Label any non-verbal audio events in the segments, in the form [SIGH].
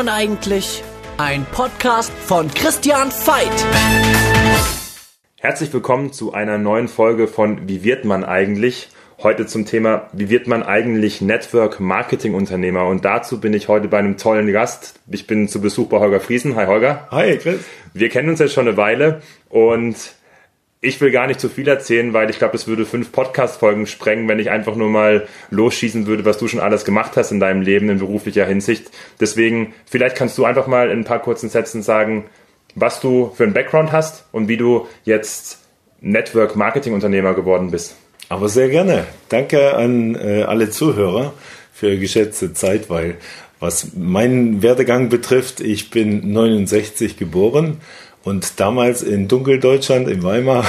man eigentlich? Ein Podcast von Christian Veit. Herzlich willkommen zu einer neuen Folge von Wie wird man eigentlich? Heute zum Thema, wie wird man eigentlich Network Marketing Unternehmer? Und dazu bin ich heute bei einem tollen Gast. Ich bin zu Besuch bei Holger Friesen. Hi Holger. Hi Chris. Wir kennen uns jetzt schon eine Weile und ich will gar nicht zu viel erzählen, weil ich glaube, es würde fünf Podcast-Folgen sprengen, wenn ich einfach nur mal losschießen würde, was du schon alles gemacht hast in deinem Leben in beruflicher Hinsicht. Deswegen, vielleicht kannst du einfach mal in ein paar kurzen Sätzen sagen, was du für einen Background hast und wie du jetzt Network-Marketing-Unternehmer geworden bist. Aber sehr gerne. Danke an äh, alle Zuhörer für geschätzte Zeit, weil was meinen Werdegang betrifft, ich bin 69 geboren und damals in Dunkeldeutschland, in Weimar,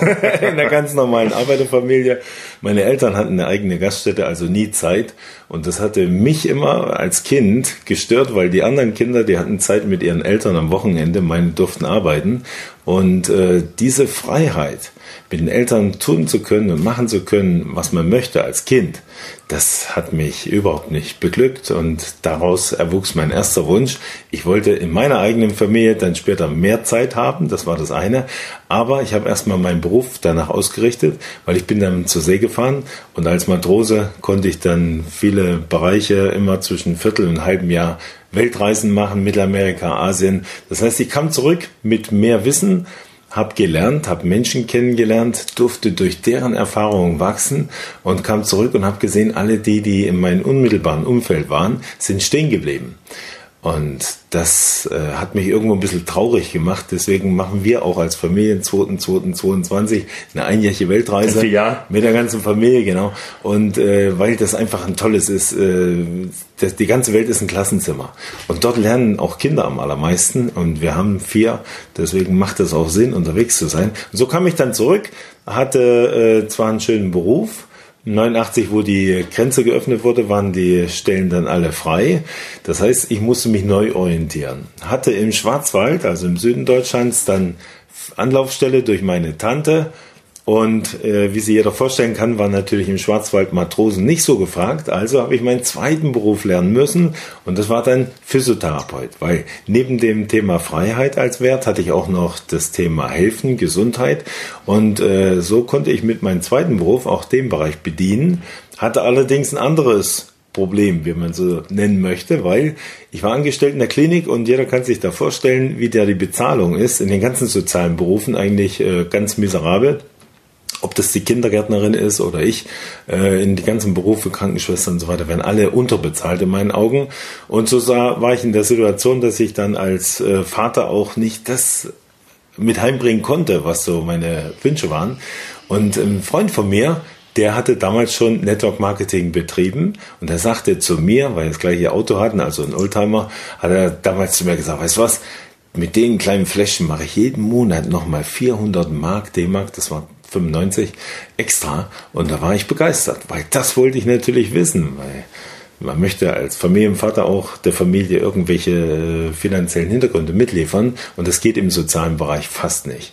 [LAUGHS] in einer ganz normalen Arbeiterfamilie. Meine Eltern hatten eine eigene Gaststätte, also nie Zeit. Und das hatte mich immer als Kind gestört, weil die anderen Kinder, die hatten Zeit mit ihren Eltern am Wochenende, meine durften arbeiten. Und äh, diese Freiheit, mit den Eltern tun zu können und machen zu können, was man möchte als Kind, das hat mich überhaupt nicht beglückt und daraus erwuchs mein erster Wunsch. Ich wollte in meiner eigenen Familie dann später mehr Zeit haben, das war das eine, aber ich habe erstmal meinen Beruf danach ausgerichtet, weil ich bin dann zur See gefahren und als Matrose konnte ich dann viele Bereiche immer zwischen Viertel und halbem Jahr Weltreisen machen, Mittelamerika, Asien. Das heißt, ich kam zurück mit mehr Wissen, habe gelernt, habe Menschen kennengelernt, durfte durch deren Erfahrungen wachsen und kam zurück und habe gesehen, alle die, die in meinem unmittelbaren Umfeld waren, sind stehen geblieben. Und das äh, hat mich irgendwo ein bisschen traurig gemacht. Deswegen machen wir auch als Familie 2.2.22 eine einjährige Weltreise ja. mit der ganzen Familie, genau. Und äh, weil das einfach ein tolles ist, äh, das, die ganze Welt ist ein Klassenzimmer. Und dort lernen auch Kinder am allermeisten. Und wir haben vier, deswegen macht es auch Sinn, unterwegs zu sein. Und so kam ich dann zurück, hatte äh, zwar einen schönen Beruf, 89, wo die Grenze geöffnet wurde, waren die Stellen dann alle frei. Das heißt, ich musste mich neu orientieren. Hatte im Schwarzwald, also im Süden Deutschlands, dann Anlaufstelle durch meine Tante und äh, wie sich jeder vorstellen kann, war natürlich im Schwarzwald Matrosen nicht so gefragt. Also habe ich meinen zweiten Beruf lernen müssen und das war dann Physiotherapeut. Weil neben dem Thema Freiheit als Wert hatte ich auch noch das Thema Helfen, Gesundheit. Und äh, so konnte ich mit meinem zweiten Beruf auch den Bereich bedienen. Hatte allerdings ein anderes Problem, wie man so nennen möchte, weil ich war angestellt in der Klinik und jeder kann sich da vorstellen, wie da die Bezahlung ist. In den ganzen sozialen Berufen eigentlich äh, ganz miserabel ob das die Kindergärtnerin ist oder ich, äh, in die ganzen Berufe, Krankenschwestern und so weiter, werden alle unterbezahlt in meinen Augen. Und so sah, war ich in der Situation, dass ich dann als äh, Vater auch nicht das mit heimbringen konnte, was so meine Wünsche waren. Und ein Freund von mir, der hatte damals schon Network Marketing betrieben und er sagte zu mir, weil wir das gleiche Auto hatten, also ein Oldtimer, hat er damals zu mir gesagt, weißt du was, mit den kleinen Fläschchen mache ich jeden Monat nochmal 400 Mark, D-Mark, das war 95 extra. Und da war ich begeistert, weil das wollte ich natürlich wissen, weil man möchte als Familienvater auch der Familie irgendwelche finanziellen Hintergründe mitliefern. Und das geht im sozialen Bereich fast nicht.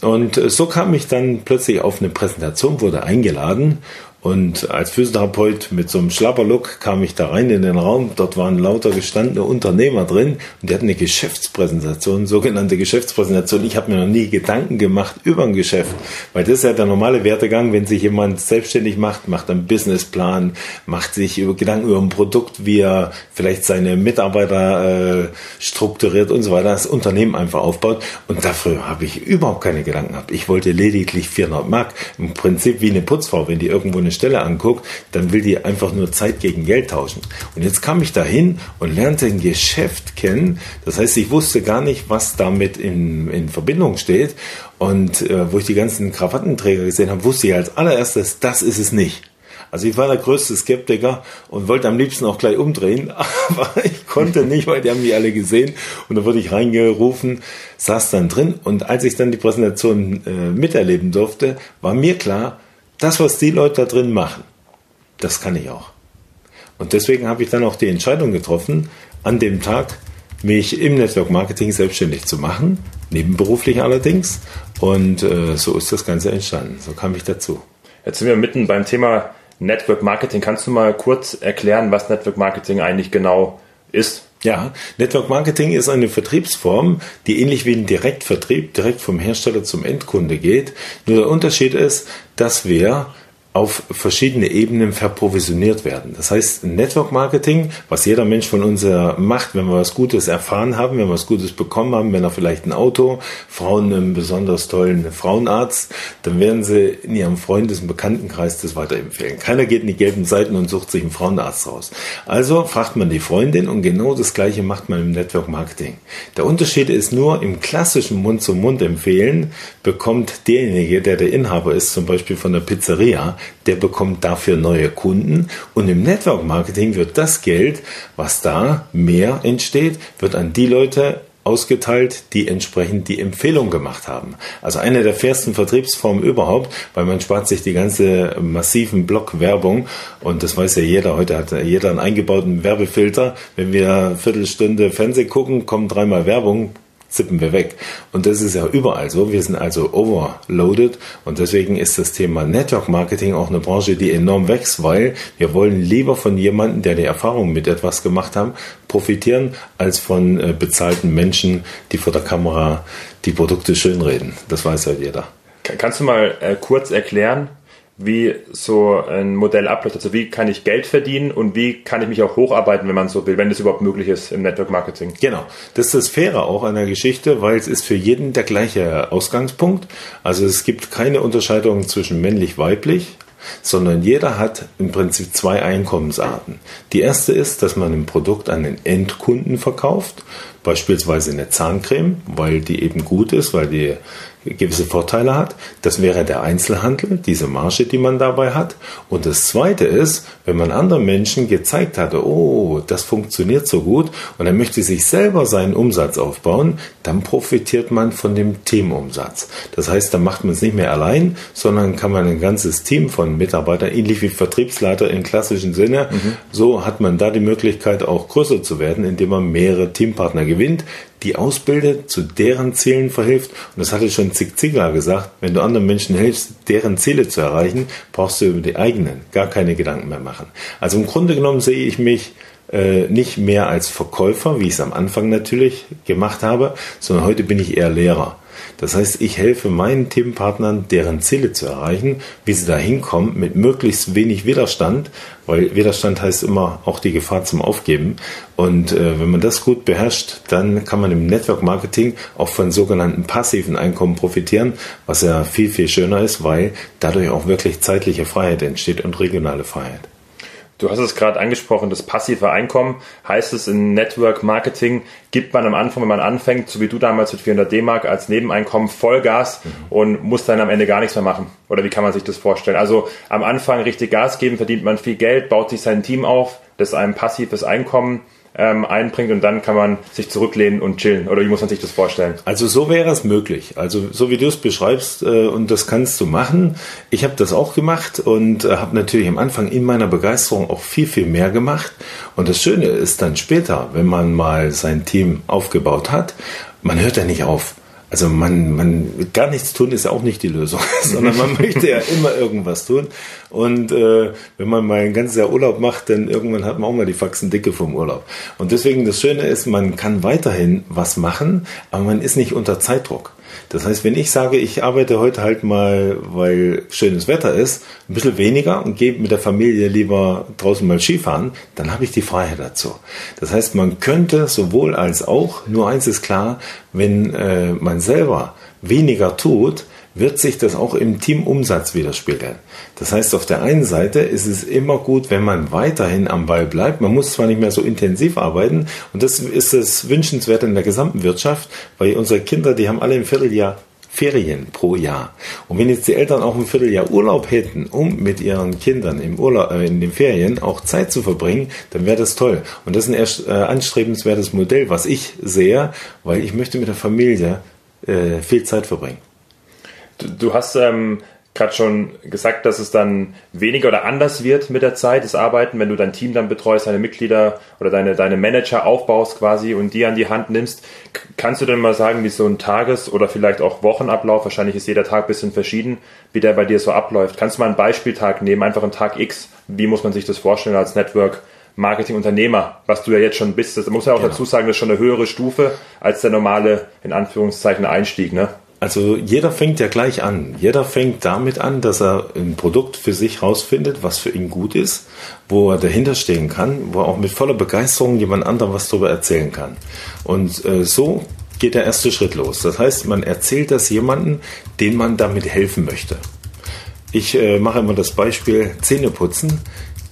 Und äh, so kam ich dann plötzlich auf eine Präsentation, wurde eingeladen und als Physiotherapeut mit so einem Schlapperlook kam ich da rein in den Raum. Dort waren lauter gestandene Unternehmer drin und die hatten eine Geschäftspräsentation, sogenannte Geschäftspräsentation. Ich habe mir noch nie Gedanken gemacht über ein Geschäft, weil das ist ja der normale Wertegang, wenn sich jemand selbstständig macht, macht einen Businessplan, macht sich über Gedanken über ein Produkt, wie er vielleicht seine Mitarbeiter äh, strukturiert und so weiter, das Unternehmen einfach aufbaut. Und dafür habe ich überhaupt keine Gedanken gehabt. Ich wollte lediglich 400 Mark, im Prinzip wie eine Putzfrau, wenn die irgendwo eine Stelle anguckt, dann will die einfach nur Zeit gegen Geld tauschen. Und jetzt kam ich dahin und lernte ein Geschäft kennen. Das heißt, ich wusste gar nicht, was damit in, in Verbindung steht. Und äh, wo ich die ganzen Krawattenträger gesehen habe, wusste ich als allererstes, das ist es nicht. Also ich war der größte Skeptiker und wollte am liebsten auch gleich umdrehen, [LAUGHS] aber ich konnte nicht, weil die haben mich alle gesehen und da wurde ich reingerufen, saß dann drin und als ich dann die Präsentation äh, miterleben durfte, war mir klar, das, was die Leute da drin machen, das kann ich auch. Und deswegen habe ich dann auch die Entscheidung getroffen, an dem Tag mich im Network Marketing selbstständig zu machen, nebenberuflich allerdings. Und äh, so ist das Ganze entstanden. So kam ich dazu. Jetzt sind wir mitten beim Thema Network Marketing. Kannst du mal kurz erklären, was Network Marketing eigentlich genau ist? Ja, Network Marketing ist eine Vertriebsform, die ähnlich wie ein Direktvertrieb direkt vom Hersteller zum Endkunde geht. Nur der Unterschied ist, dass wir auf verschiedene Ebenen verprovisioniert werden. Das heißt, Network Marketing, was jeder Mensch von uns macht, wenn wir was Gutes erfahren haben, wenn wir was Gutes bekommen haben, wenn er vielleicht ein Auto, Frauen einen besonders tollen Frauenarzt, dann werden sie in ihrem Freundes- und Bekanntenkreis das weiterempfehlen. Keiner geht in die gelben Seiten und sucht sich einen Frauenarzt raus. Also fragt man die Freundin und genau das Gleiche macht man im Network Marketing. Der Unterschied ist nur, im klassischen Mund-zu-Mund empfehlen bekommt derjenige, der der Inhaber ist, zum Beispiel von der Pizzeria, der bekommt dafür neue Kunden und im Network Marketing wird das Geld, was da mehr entsteht, wird an die Leute ausgeteilt, die entsprechend die Empfehlung gemacht haben. Also eine der fairsten Vertriebsformen überhaupt, weil man spart sich die ganze massiven Blockwerbung und das weiß ja jeder. Heute hat jeder einen eingebauten Werbefilter. Wenn wir eine Viertelstunde Fernsehen gucken, kommen dreimal Werbung, zippen wir weg. Und das ist ja überall so. Wir sind also overloaded und deswegen ist das Thema Network Marketing auch eine Branche, die enorm wächst, weil wir wollen lieber von jemandem, der die Erfahrung mit etwas gemacht haben, profitieren, als von äh, bezahlten Menschen, die vor der Kamera die Produkte schönreden. Das weiß ja jeder. Kannst du mal äh, kurz erklären, wie so ein Modell abläuft. Also wie kann ich Geld verdienen und wie kann ich mich auch hocharbeiten, wenn man so will, wenn das überhaupt möglich ist im Network Marketing. Genau. Das ist das Faire auch an der Geschichte, weil es ist für jeden der gleiche Ausgangspunkt. Also es gibt keine Unterscheidung zwischen männlich-weiblich, sondern jeder hat im Prinzip zwei Einkommensarten. Die erste ist, dass man ein Produkt an den Endkunden verkauft, beispielsweise eine Zahncreme, weil die eben gut ist, weil die gewisse Vorteile hat. Das wäre der Einzelhandel, diese Marge, die man dabei hat. Und das Zweite ist, wenn man anderen Menschen gezeigt hatte, oh, das funktioniert so gut und er möchte sich selber seinen Umsatz aufbauen, dann profitiert man von dem Teamumsatz. Das heißt, dann macht man es nicht mehr allein, sondern kann man ein ganzes Team von Mitarbeitern, ähnlich wie Vertriebsleiter im klassischen Sinne, mhm. so hat man da die Möglichkeit auch größer zu werden, indem man mehrere Teampartner gewinnt, die ausbildet, zu deren Zielen verhilft. Und das hatte schon Zig Ziglar gesagt, wenn du anderen Menschen hilfst, deren Ziele zu erreichen, brauchst du über die eigenen gar keine Gedanken mehr machen. Also im Grunde genommen sehe ich mich äh, nicht mehr als Verkäufer, wie ich es am Anfang natürlich gemacht habe, sondern heute bin ich eher Lehrer. Das heißt, ich helfe meinen Teampartnern, deren Ziele zu erreichen, wie sie da hinkommen, mit möglichst wenig Widerstand, weil Widerstand heißt immer auch die Gefahr zum Aufgeben. Und äh, wenn man das gut beherrscht, dann kann man im Network Marketing auch von sogenannten passiven Einkommen profitieren, was ja viel, viel schöner ist, weil dadurch auch wirklich zeitliche Freiheit entsteht und regionale Freiheit. Du hast es gerade angesprochen, das passive Einkommen heißt es in Network Marketing, gibt man am Anfang, wenn man anfängt, so wie du damals mit 400 D-Mark als Nebeneinkommen Vollgas mhm. und muss dann am Ende gar nichts mehr machen. Oder wie kann man sich das vorstellen? Also am Anfang richtig Gas geben, verdient man viel Geld, baut sich sein Team auf, das ist ein passives Einkommen ähm, einbringt und dann kann man sich zurücklehnen und chillen. Oder wie muss man sich das vorstellen? Also so wäre es möglich. Also so wie du es beschreibst äh, und das kannst du machen. Ich habe das auch gemacht und äh, habe natürlich am Anfang in meiner Begeisterung auch viel, viel mehr gemacht. Und das Schöne ist dann später, wenn man mal sein Team aufgebaut hat, man hört ja nicht auf. Also man, man gar nichts tun ist ja auch nicht die Lösung, [LAUGHS] sondern man [LAUGHS] möchte ja immer irgendwas tun. Und äh, wenn man mal ein ganzes Jahr Urlaub macht, dann irgendwann hat man auch mal die Faxen dicke vom Urlaub. Und deswegen das Schöne ist, man kann weiterhin was machen, aber man ist nicht unter Zeitdruck. Das heißt, wenn ich sage, ich arbeite heute halt mal, weil schönes Wetter ist, ein bisschen weniger und gehe mit der Familie lieber draußen mal Skifahren, dann habe ich die Freiheit dazu. Das heißt, man könnte sowohl als auch, nur eins ist klar, wenn äh, man selber weniger tut, wird sich das auch im Teamumsatz widerspiegeln. Das heißt, auf der einen Seite ist es immer gut, wenn man weiterhin am Ball bleibt. Man muss zwar nicht mehr so intensiv arbeiten und das ist das Wünschenswerte in der gesamten Wirtschaft, weil unsere Kinder, die haben alle im Vierteljahr Ferien pro Jahr. Und wenn jetzt die Eltern auch ein Vierteljahr Urlaub hätten, um mit ihren Kindern im Urlaub, äh, in den Ferien auch Zeit zu verbringen, dann wäre das toll. Und das ist ein erst, äh, anstrebenswertes Modell, was ich sehe, weil ich möchte mit der Familie äh, viel Zeit verbringen. Du, du hast ähm, gerade schon gesagt, dass es dann weniger oder anders wird mit der Zeit, das Arbeiten, wenn du dein Team dann betreust, deine Mitglieder oder deine, deine Manager aufbaust quasi und die an die Hand nimmst. Kannst du denn mal sagen, wie so ein Tages- oder vielleicht auch Wochenablauf, wahrscheinlich ist jeder Tag ein bisschen verschieden, wie der bei dir so abläuft? Kannst du mal einen Beispieltag nehmen, einfach einen Tag X? Wie muss man sich das vorstellen als Network Marketingunternehmer, was du ja jetzt schon bist. Das muss ja auch genau. dazu sagen, das ist schon eine höhere Stufe als der normale, in Anführungszeichen, Einstieg, ne? Also jeder fängt ja gleich an. Jeder fängt damit an, dass er ein Produkt für sich rausfindet, was für ihn gut ist, wo er dahinter stehen kann, wo er auch mit voller Begeisterung jemand anderem was darüber erzählen kann. Und äh, so geht der erste Schritt los. Das heißt, man erzählt das jemandem, den man damit helfen möchte. Ich äh, mache immer das Beispiel Zähne putzen.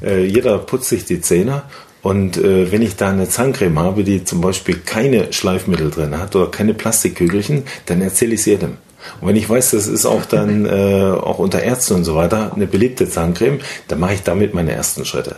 Äh, jeder putzt sich die Zähne und äh, wenn ich da eine Zahncreme habe, die zum Beispiel keine Schleifmittel drin hat oder keine Plastikkügelchen, dann erzähle ich es jedem. Und wenn ich weiß, das ist auch dann [LAUGHS] äh, auch unter Ärzten und so weiter eine beliebte Zahncreme, dann mache ich damit meine ersten Schritte.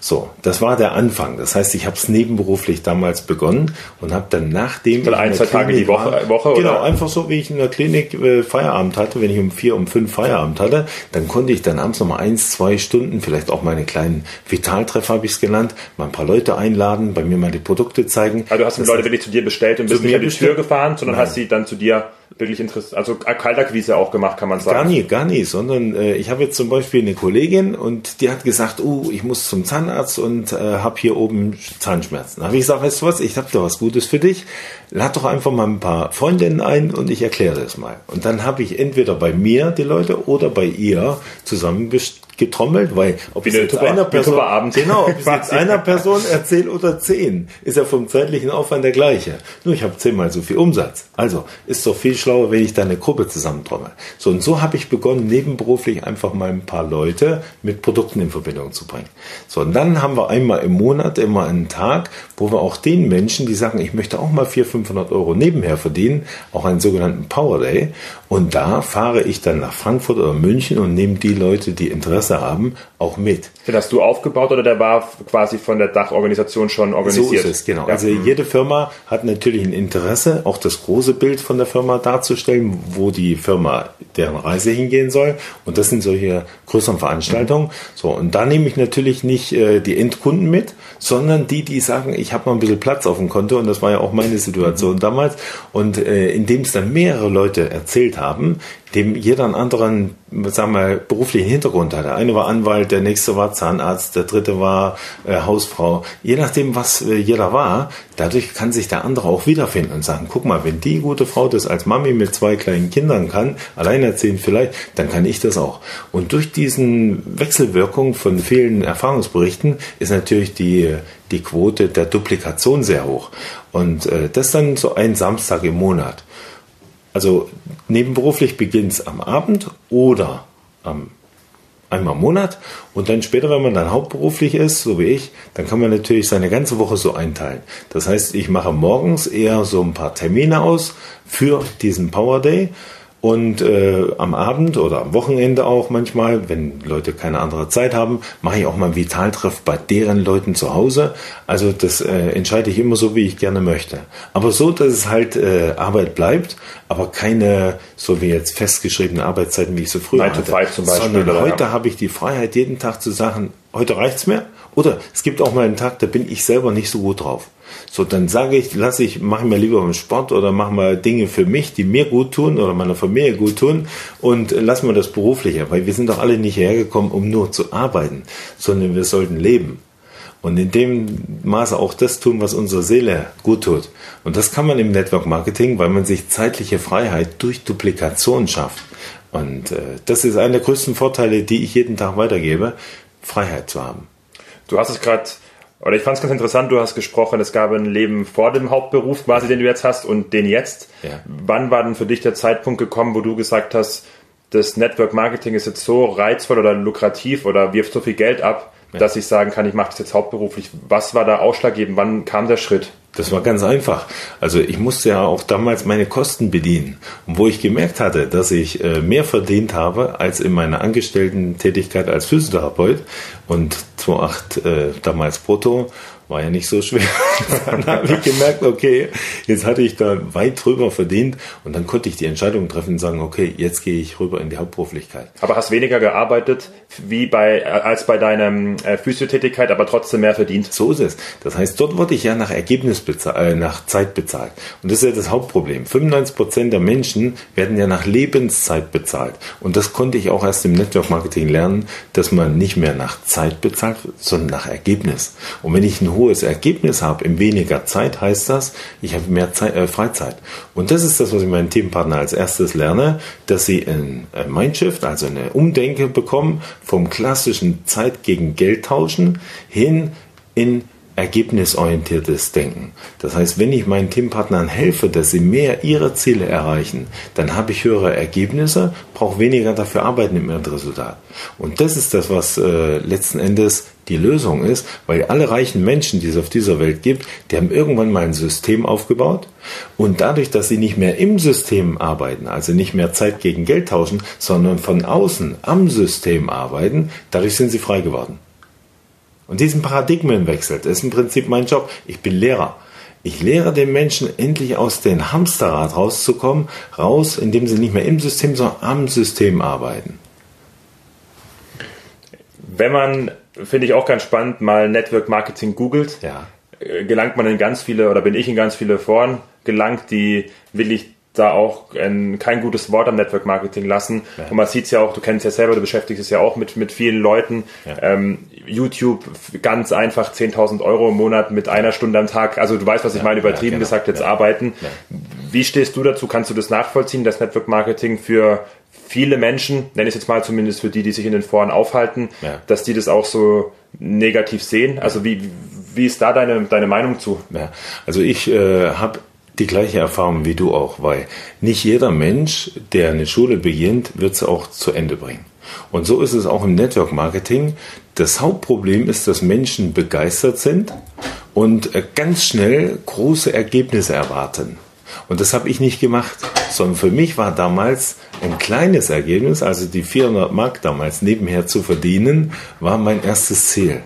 So, das war der Anfang. Das heißt, ich habe es nebenberuflich damals begonnen und habe dann nachdem Weil ein, zwei Tage die Woche, war, Woche genau, oder? einfach so wie ich in der Klinik äh, Feierabend hatte, wenn ich um vier, um fünf Feierabend hatte, dann konnte ich dann abends noch mal eins, zwei Stunden, vielleicht auch meine kleinen Vitaltreffer habe ich es genannt, mal ein paar Leute einladen, bei mir mal die Produkte zeigen. Also du hast die Leute wirklich zu dir bestellt und bist nicht an die Tür gefahren, sondern Nein. hast sie dann zu dir wirklich interessant, also Kaltakquise auch gemacht, kann man sagen. Gar nie, gar nie, sondern äh, ich habe jetzt zum Beispiel eine Kollegin und die hat gesagt, oh, ich muss zum Zahnarzt und äh, habe hier oben Zahnschmerzen. Da habe ich gesagt, weißt du was, ich habe da was Gutes für dich. Lad doch einfach mal ein paar Freundinnen ein und ich erkläre das mal. Und dann habe ich entweder bei mir die Leute oder bei ihr zusammen getrommelt, weil ob ich jetzt [LAUGHS] einer Person, genau, ob ich jetzt einer Person erzähle oder zehn, ist ja vom zeitlichen Aufwand der gleiche. Nur ich habe zehnmal so viel Umsatz. Also ist doch viel schlauer, wenn ich da eine Gruppe zusammentrommel. So und so habe ich begonnen, nebenberuflich einfach mal ein paar Leute mit Produkten in Verbindung zu bringen. So und dann haben wir einmal im Monat immer einen Tag, wo wir auch den Menschen, die sagen, ich möchte auch mal 400, 500 Euro nebenher verdienen, auch einen sogenannten Power Day. Und da fahre ich dann nach Frankfurt oder München und nehme die Leute, die Interesse haben, auch mit. Den hast du aufgebaut oder der war quasi von der Dachorganisation schon organisiert? So ist es, genau. Ja. Also jede Firma hat natürlich ein Interesse, auch das große Bild von der Firma darzustellen, wo die Firma deren Reise hingehen soll. Und das sind solche größeren Veranstaltungen. So, und da nehme ich natürlich nicht äh, die Endkunden mit, sondern die, die sagen, ich habe mal ein bisschen Platz auf dem Konto. Und das war ja auch meine Situation damals. Und äh, indem es dann mehrere Leute erzählt haben, dem jeder einen anderen, sagen wir, beruflichen Hintergrund hatte. Der eine war Anwalt, der nächste war Zahnarzt, der dritte war äh, Hausfrau. Je nachdem, was äh, jeder war, dadurch kann sich der andere auch wiederfinden und sagen, guck mal, wenn die gute Frau das als Mami mit zwei kleinen Kindern kann, alleinerziehend vielleicht, dann kann ich das auch. Und durch diesen Wechselwirkung von vielen Erfahrungsberichten ist natürlich die, die Quote der Duplikation sehr hoch. Und äh, das dann so ein Samstag im Monat. Also nebenberuflich beginnt es am Abend oder am einmal im Monat und dann später, wenn man dann hauptberuflich ist, so wie ich, dann kann man natürlich seine ganze Woche so einteilen. Das heißt, ich mache morgens eher so ein paar Termine aus für diesen Power Day und äh, am Abend oder am Wochenende auch manchmal, wenn Leute keine andere Zeit haben, mache ich auch mal einen Vitaltreff bei deren Leuten zu Hause. Also das äh, entscheide ich immer so, wie ich gerne möchte. Aber so, dass es halt äh, Arbeit bleibt, aber keine, so wie jetzt festgeschriebene Arbeitszeiten, wie ich so früher hatte. zum Beispiel. Sondern heute ja. habe ich die Freiheit, jeden Tag zu sagen, heute reicht's mir. Oder es gibt auch mal einen Tag, da bin ich selber nicht so gut drauf. So, dann sage ich, lass ich, mache mir lieber einen Sport oder mache mal Dinge für mich, die mir gut tun oder meiner Familie gut tun und lassen wir das berufliche, weil wir sind doch alle nicht hergekommen, um nur zu arbeiten, sondern wir sollten leben. Und in dem Maße auch das tun, was unserer Seele gut tut. Und das kann man im Network Marketing, weil man sich zeitliche Freiheit durch Duplikation schafft. Und äh, das ist einer der größten Vorteile, die ich jeden Tag weitergebe, Freiheit zu haben. Du hast es gerade oder ich fand es ganz interessant, du hast gesprochen, es gab ein Leben vor dem Hauptberuf quasi, den du jetzt hast und den jetzt. Ja. Wann war denn für dich der Zeitpunkt gekommen, wo du gesagt hast, das Network Marketing ist jetzt so reizvoll oder lukrativ oder wirft so viel Geld ab, ja. dass ich sagen kann, ich mache das jetzt hauptberuflich. Was war da ausschlaggebend? Wann kam der Schritt? Das war ganz einfach. Also ich musste ja auch damals meine Kosten bedienen. Und wo ich gemerkt hatte, dass ich äh, mehr verdient habe als in meiner Angestellten-Tätigkeit als Physiotherapeut und 2,8 äh, damals brutto war ja nicht so schwer. [LAUGHS] dann habe ich gemerkt, okay, jetzt hatte ich da weit drüber verdient und dann konnte ich die Entscheidung treffen und sagen, okay, jetzt gehe ich rüber in die Hauptberuflichkeit. Aber hast weniger gearbeitet wie bei als bei deiner äh, Physiotätigkeit, aber trotzdem mehr verdient. So ist es. Das heißt, dort wurde ich ja nach Ergebnis bezahlt, äh, nach Zeit bezahlt. Und das ist ja das Hauptproblem. 95 Prozent der Menschen werden ja nach Lebenszeit bezahlt. Und das konnte ich auch erst im Network Marketing lernen, dass man nicht mehr nach Zeit bezahlt, sondern nach Ergebnis. Und wenn ich ein hohes Ergebnis habe in weniger Zeit, heißt das, ich habe mehr Zeit, äh, Freizeit. Und das ist das, was ich meinen Teampartner als erstes lerne, dass sie ein Mindshift, also eine Umdenke bekommen vom klassischen Zeit gegen Geld tauschen hin in ergebnisorientiertes Denken. Das heißt, wenn ich meinen Teampartnern helfe, dass sie mehr ihre Ziele erreichen, dann habe ich höhere Ergebnisse, brauche weniger dafür arbeiten im Endresultat. Und das ist das, was äh, letzten Endes die Lösung ist, weil alle reichen Menschen, die es auf dieser Welt gibt, die haben irgendwann mal ein System aufgebaut und dadurch, dass sie nicht mehr im System arbeiten, also nicht mehr Zeit gegen Geld tauschen, sondern von außen am System arbeiten, dadurch sind sie frei geworden. Und diesen Paradigmenwechsel, das ist im Prinzip mein Job. Ich bin Lehrer. Ich lehre den Menschen endlich aus dem Hamsterrad rauszukommen, raus, indem sie nicht mehr im System, sondern am System arbeiten. Wenn man, finde ich auch ganz spannend, mal Network Marketing googelt, ja. Äh, gelangt man in ganz viele, oder bin ich in ganz viele Foren gelangt, die will ich da auch ein, kein gutes Wort am Network Marketing lassen. Ja. Und man sieht es ja auch, du kennst ja selber, du beschäftigst es ja auch mit, mit vielen Leuten. Ja. Ähm, YouTube ganz einfach 10.000 Euro im Monat mit einer Stunde am Tag. Also du weißt, was ich ja, meine, übertrieben genau. gesagt, jetzt arbeiten. Wie stehst du dazu? Kannst du das nachvollziehen, dass Network Marketing für viele Menschen, nenne ich es jetzt mal zumindest für die, die sich in den Foren aufhalten, dass die das auch so negativ sehen? Also wie, wie ist da deine, deine Meinung zu? Also ich äh, habe die gleiche Erfahrung wie du auch, weil nicht jeder Mensch, der eine Schule beginnt, wird sie auch zu Ende bringen. Und so ist es auch im Network Marketing. Das Hauptproblem ist, dass Menschen begeistert sind und äh, ganz schnell große Ergebnisse erwarten. Und das habe ich nicht gemacht, sondern für mich war damals ein kleines Ergebnis, also die 400 Mark damals nebenher zu verdienen, war mein erstes Ziel.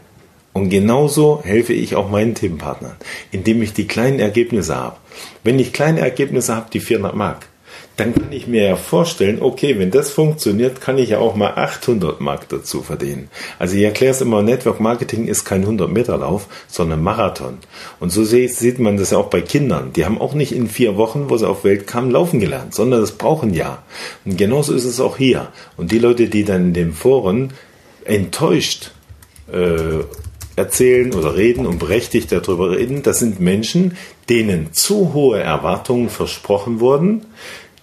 Und genauso helfe ich auch meinen Teampartnern, indem ich die kleinen Ergebnisse habe. Wenn ich kleine Ergebnisse habe, die 400 Mark, dann kann ich mir ja vorstellen, okay, wenn das funktioniert, kann ich ja auch mal 800 Mark dazu verdienen. Also ich erkläre es immer, Network Marketing ist kein 100 Meter Lauf, sondern Marathon. Und so sieht man das ja auch bei Kindern. Die haben auch nicht in vier Wochen, wo sie auf Welt kamen, laufen gelernt, sondern das brauchen ja. Und genauso ist es auch hier. Und die Leute, die dann in den Foren enttäuscht äh, erzählen oder reden und berechtigt darüber reden, das sind Menschen, denen zu hohe Erwartungen versprochen wurden,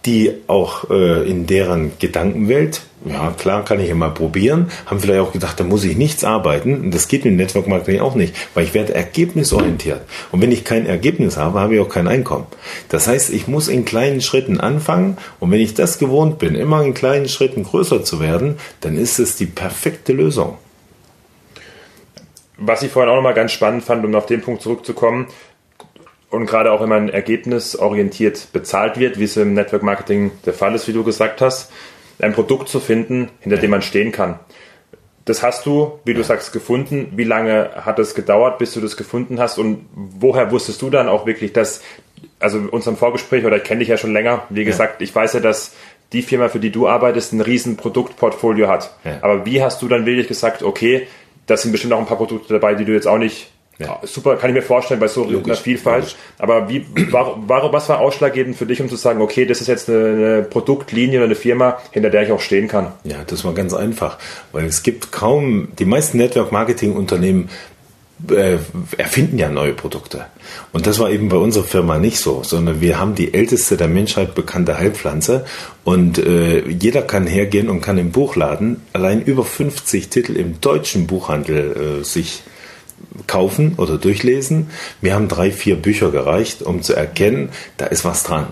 die auch äh, in deren Gedankenwelt, ja klar, kann ich mal probieren, haben vielleicht auch gedacht, da muss ich nichts arbeiten. Und das geht mit Network Marketing auch nicht, weil ich werde ergebnisorientiert. Und wenn ich kein Ergebnis habe, habe ich auch kein Einkommen. Das heißt, ich muss in kleinen Schritten anfangen. Und wenn ich das gewohnt bin, immer in kleinen Schritten größer zu werden, dann ist es die perfekte Lösung. Was ich vorhin auch nochmal ganz spannend fand, um auf den Punkt zurückzukommen, und gerade auch wenn man ergebnisorientiert bezahlt wird, wie es im Network Marketing der Fall ist, wie du gesagt hast, ein Produkt zu finden, hinter dem man stehen kann. Das hast du, wie du sagst, gefunden. Wie lange hat es gedauert, bis du das gefunden hast? Und woher wusstest du dann auch wirklich, dass, also unserem Vorgespräch, oder ich kenne dich ja schon länger, wie gesagt, ich weiß ja, dass die Firma, für die du arbeitest, ein riesen Produktportfolio hat. Ja. Aber wie hast du dann wirklich gesagt, okay, da sind bestimmt auch ein paar Produkte dabei, die du jetzt auch nicht ja. Super, kann ich mir vorstellen, bei so einer Vielfalt. Logisch. Aber wie, war, war, was war ausschlaggebend für dich, um zu sagen, okay, das ist jetzt eine, eine, Produktlinie oder eine Firma, hinter der ich auch stehen kann? Ja, das war ganz einfach, weil es gibt kaum, die meisten Network-Marketing-Unternehmen äh, erfinden ja neue Produkte. Und das war eben bei unserer Firma nicht so, sondern wir haben die älteste der Menschheit bekannte Heilpflanze und äh, jeder kann hergehen und kann im Buchladen allein über 50 Titel im deutschen Buchhandel äh, sich kaufen oder durchlesen. Mir haben drei, vier Bücher gereicht, um zu erkennen, da ist was dran.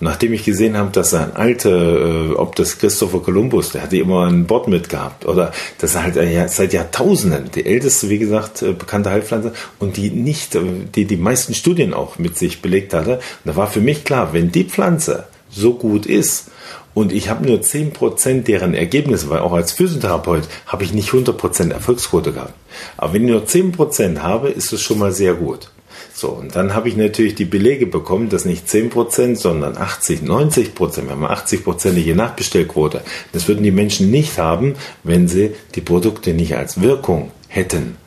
Und nachdem ich gesehen habe, dass ein alter, äh, ob das Christopher Columbus, der hatte immer ein Bord mitgehabt, oder das ist halt äh, seit Jahrtausenden die älteste, wie gesagt, äh, bekannte Heilpflanze und die nicht, äh, die die meisten Studien auch mit sich belegt hatte. Da war für mich klar, wenn die Pflanze so gut ist und ich habe nur 10% deren Ergebnisse, weil auch als Physiotherapeut habe ich nicht 100% Erfolgsquote gehabt. Aber wenn ich nur 10% habe, ist es schon mal sehr gut. So, und dann habe ich natürlich die Belege bekommen, dass nicht 10%, sondern 80, 90%, wir haben 80%ige Nachbestellquote. Das würden die Menschen nicht haben, wenn sie die Produkte nicht als Wirkung hätten.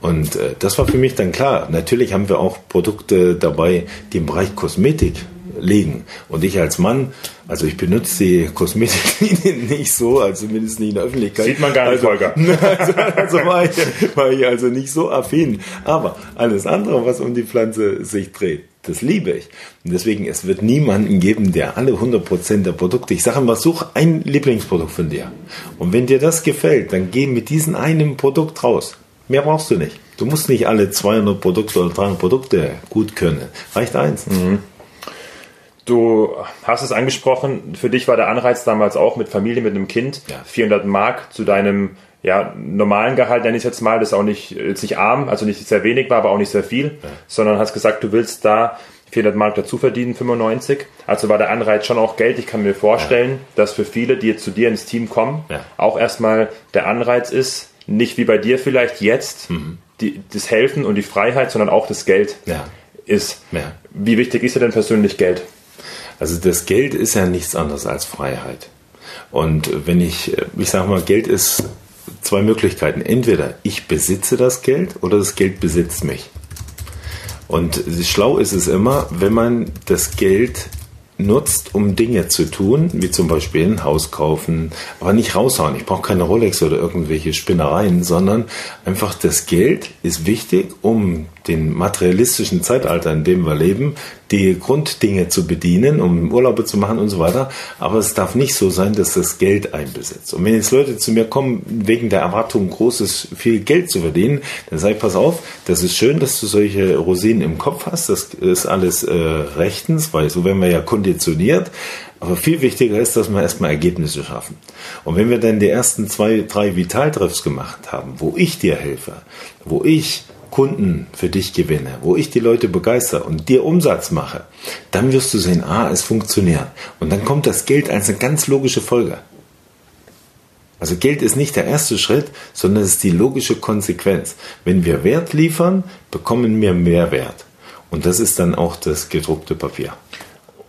Und äh, das war für mich dann klar. Natürlich haben wir auch Produkte dabei, die im Bereich Kosmetik liegen. Und ich als Mann, also ich benutze die Kosmetiklinien [LAUGHS] nicht so, also zumindest nicht in der Öffentlichkeit. Sieht man gar nicht, also, Volker. [LAUGHS] Also, also war, ich, war ich also nicht so affin. Aber alles andere, was um die Pflanze sich dreht, das liebe ich. Und deswegen, es wird niemanden geben, der alle 100% der Produkte, ich sage immer, such ein Lieblingsprodukt von dir. Und wenn dir das gefällt, dann geh mit diesem einen Produkt raus. Mehr brauchst du nicht. Du musst nicht alle 200 Produkte oder 300 Produkte gut können. Reicht eins. Mhm. Du hast es angesprochen, für dich war der Anreiz damals auch mit Familie, mit einem Kind, ja. 400 Mark zu deinem ja, normalen Gehalt, nenne ich jetzt mal, das auch nicht, jetzt nicht arm, also nicht sehr wenig war, aber auch nicht sehr viel, ja. sondern hast gesagt, du willst da 400 Mark dazu verdienen, 95. Also war der Anreiz schon auch Geld. Ich kann mir vorstellen, ja. dass für viele, die jetzt zu dir ins Team kommen, auch erstmal der Anreiz ist, nicht wie bei dir vielleicht jetzt, mhm. die, das Helfen und die Freiheit, sondern auch das Geld ist. Wie wichtig ist dir denn persönlich Geld? Also das Geld ist ja nichts anderes als Freiheit. Und wenn ich, ich sage mal, Geld ist zwei Möglichkeiten. Entweder ich besitze das Geld oder das Geld besitzt mich. Und schlau ist es immer, wenn man das Geld nutzt, um Dinge zu tun, wie zum Beispiel ein Haus kaufen, aber nicht raushauen. Ich brauche keine Rolex oder irgendwelche Spinnereien, sondern einfach das Geld ist wichtig, um den materialistischen Zeitalter, in dem wir leben, die Grunddinge zu bedienen, um Urlaube zu machen und so weiter. Aber es darf nicht so sein, dass das Geld einbesetzt. Und wenn jetzt Leute zu mir kommen, wegen der Erwartung, großes, viel Geld zu verdienen, dann sage ich, pass auf, das ist schön, dass du solche Rosinen im Kopf hast. Das ist alles äh, rechtens, weil so werden wir ja konditioniert. Aber viel wichtiger ist, dass wir erstmal Ergebnisse schaffen. Und wenn wir dann die ersten zwei, drei Vitaltreffs gemacht haben, wo ich dir helfe, wo ich Kunden für dich gewinne, wo ich die Leute begeister und dir Umsatz mache, dann wirst du sehen, ah, es funktioniert. Und dann kommt das Geld als eine ganz logische Folge. Also Geld ist nicht der erste Schritt, sondern es ist die logische Konsequenz. Wenn wir Wert liefern, bekommen wir mehr Wert. Und das ist dann auch das gedruckte Papier.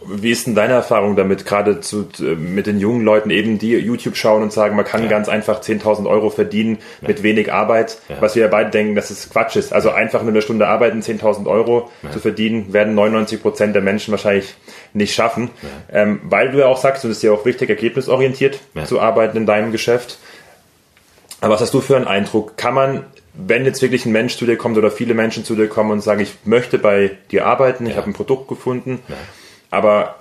Wie ist denn deine Erfahrung damit, gerade zu, mit den jungen Leuten eben, die YouTube schauen und sagen, man kann ja. ganz einfach 10.000 Euro verdienen ja. mit wenig Arbeit, ja. was wir ja beide denken, dass es Quatsch ist. Also einfach nur eine Stunde arbeiten, 10.000 Euro zu verdienen, werden 99 Prozent der Menschen wahrscheinlich nicht schaffen. Ähm, weil du ja auch sagst, und es ist ja auch wichtig, ergebnisorientiert zu arbeiten in deinem Geschäft. Aber was hast du für einen Eindruck? Kann man wenn jetzt wirklich ein Mensch zu dir kommt oder viele Menschen zu dir kommen und sagen, ich möchte bei dir arbeiten, ich habe ein Produkt gefunden, ja aber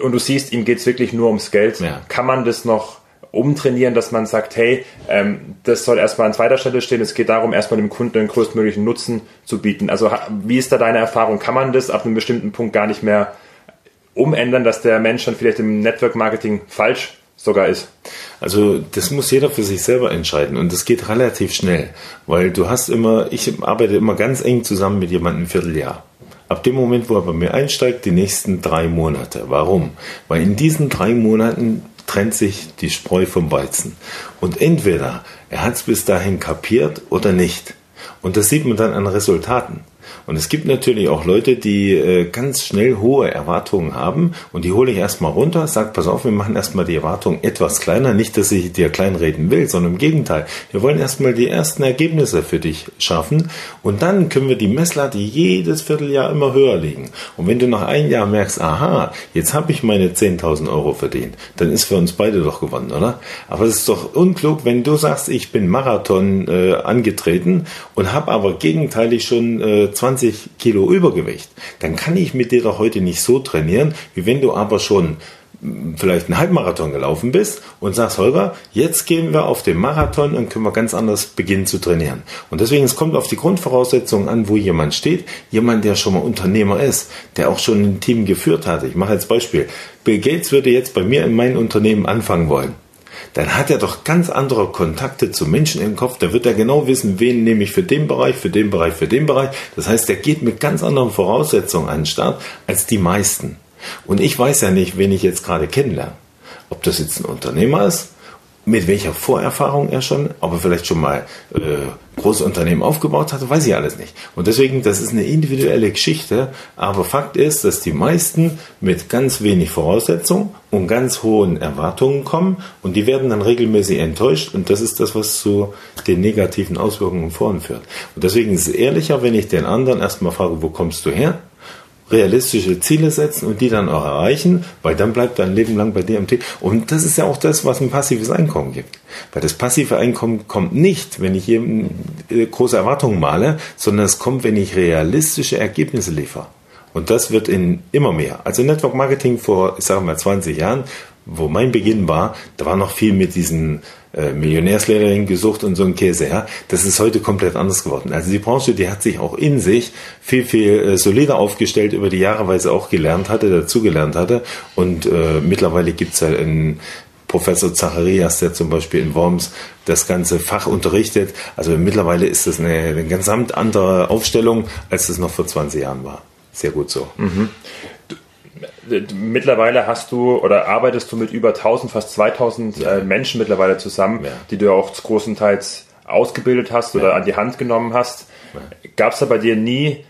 und du siehst, ihm geht es wirklich nur ums Geld. Ja. Kann man das noch umtrainieren, dass man sagt, hey, ähm, das soll erstmal an zweiter Stelle stehen. Es geht darum, erstmal dem Kunden den größtmöglichen Nutzen zu bieten. Also wie ist da deine Erfahrung? Kann man das ab einem bestimmten Punkt gar nicht mehr umändern, dass der Mensch dann vielleicht im Network Marketing falsch sogar ist? Also das muss jeder für sich selber entscheiden und das geht relativ schnell, weil du hast immer, ich arbeite immer ganz eng zusammen mit jemandem ein Vierteljahr. Ab dem Moment, wo er bei mir einsteigt, die nächsten drei Monate. Warum? Weil in diesen drei Monaten trennt sich die Spreu vom Weizen. Und entweder er hat es bis dahin kapiert oder nicht. Und das sieht man dann an Resultaten. Und es gibt natürlich auch Leute, die äh, ganz schnell hohe Erwartungen haben und die hole ich erstmal runter, sag, pass auf, wir machen erstmal die Erwartungen etwas kleiner. Nicht, dass ich dir kleinreden will, sondern im Gegenteil. Wir wollen erstmal die ersten Ergebnisse für dich schaffen und dann können wir die Messlatte jedes Vierteljahr immer höher legen. Und wenn du nach einem Jahr merkst, aha, jetzt habe ich meine 10.000 Euro verdient, dann ist für uns beide doch gewonnen, oder? Aber es ist doch unklug, wenn du sagst, ich bin Marathon äh, angetreten und habe aber gegenteilig schon äh, 20 20 Kilo Übergewicht, dann kann ich mit dir doch heute nicht so trainieren, wie wenn du aber schon hm, vielleicht einen Halbmarathon gelaufen bist und sagst, Holger, jetzt gehen wir auf den Marathon und können wir ganz anders beginnen zu trainieren. Und deswegen, es kommt auf die Grundvoraussetzungen an, wo jemand steht. Jemand, der schon mal Unternehmer ist, der auch schon ein Team geführt hat. Ich mache als Beispiel. Bill Gates würde jetzt bei mir in meinem Unternehmen anfangen wollen dann hat er doch ganz andere Kontakte zu Menschen im Kopf. Da wird er genau wissen, wen nehme ich für den Bereich, für den Bereich, für den Bereich. Das heißt, er geht mit ganz anderen Voraussetzungen an den Start als die meisten. Und ich weiß ja nicht, wen ich jetzt gerade kennenlerne. Ob das jetzt ein Unternehmer ist, mit welcher Vorerfahrung er schon, ob er vielleicht schon mal äh, große Unternehmen aufgebaut hat, weiß ich alles nicht. Und deswegen, das ist eine individuelle Geschichte, aber Fakt ist, dass die meisten mit ganz wenig Voraussetzungen und ganz hohen Erwartungen kommen und die werden dann regelmäßig enttäuscht und das ist das, was zu den negativen Auswirkungen vorn führt. Und deswegen ist es ehrlicher, wenn ich den anderen erstmal frage, wo kommst du her? Realistische Ziele setzen und die dann auch erreichen, weil dann bleibt dein Leben lang bei Ziel. Und das ist ja auch das, was ein passives Einkommen gibt. Weil das passive Einkommen kommt nicht, wenn ich hier äh, große Erwartungen male, sondern es kommt, wenn ich realistische Ergebnisse liefere. Und das wird in immer mehr. Also Network Marketing vor, ich sage mal, 20 Jahren, wo mein Beginn war, da war noch viel mit diesen äh, Millionärslehrerin gesucht und so ein Käse. Ja? Das ist heute komplett anders geworden. Also die Branche, die hat sich auch in sich viel, viel äh, solider aufgestellt über die Jahre, weil sie auch gelernt hatte, dazugelernt hatte. Und äh, mittlerweile gibt's ja einen Professor Zacharias, der zum Beispiel in Worms das ganze Fach unterrichtet. Also mittlerweile ist das eine, eine ganz andere Aufstellung, als es noch vor 20 Jahren war. Sehr gut so. Mhm. Mittlerweile hast du oder arbeitest du mit über 1000, fast 2000 ja. äh, Menschen mittlerweile zusammen, ja. die du auch großenteils ausgebildet hast oder ja. an die Hand genommen hast. Gab es da bei dir nie,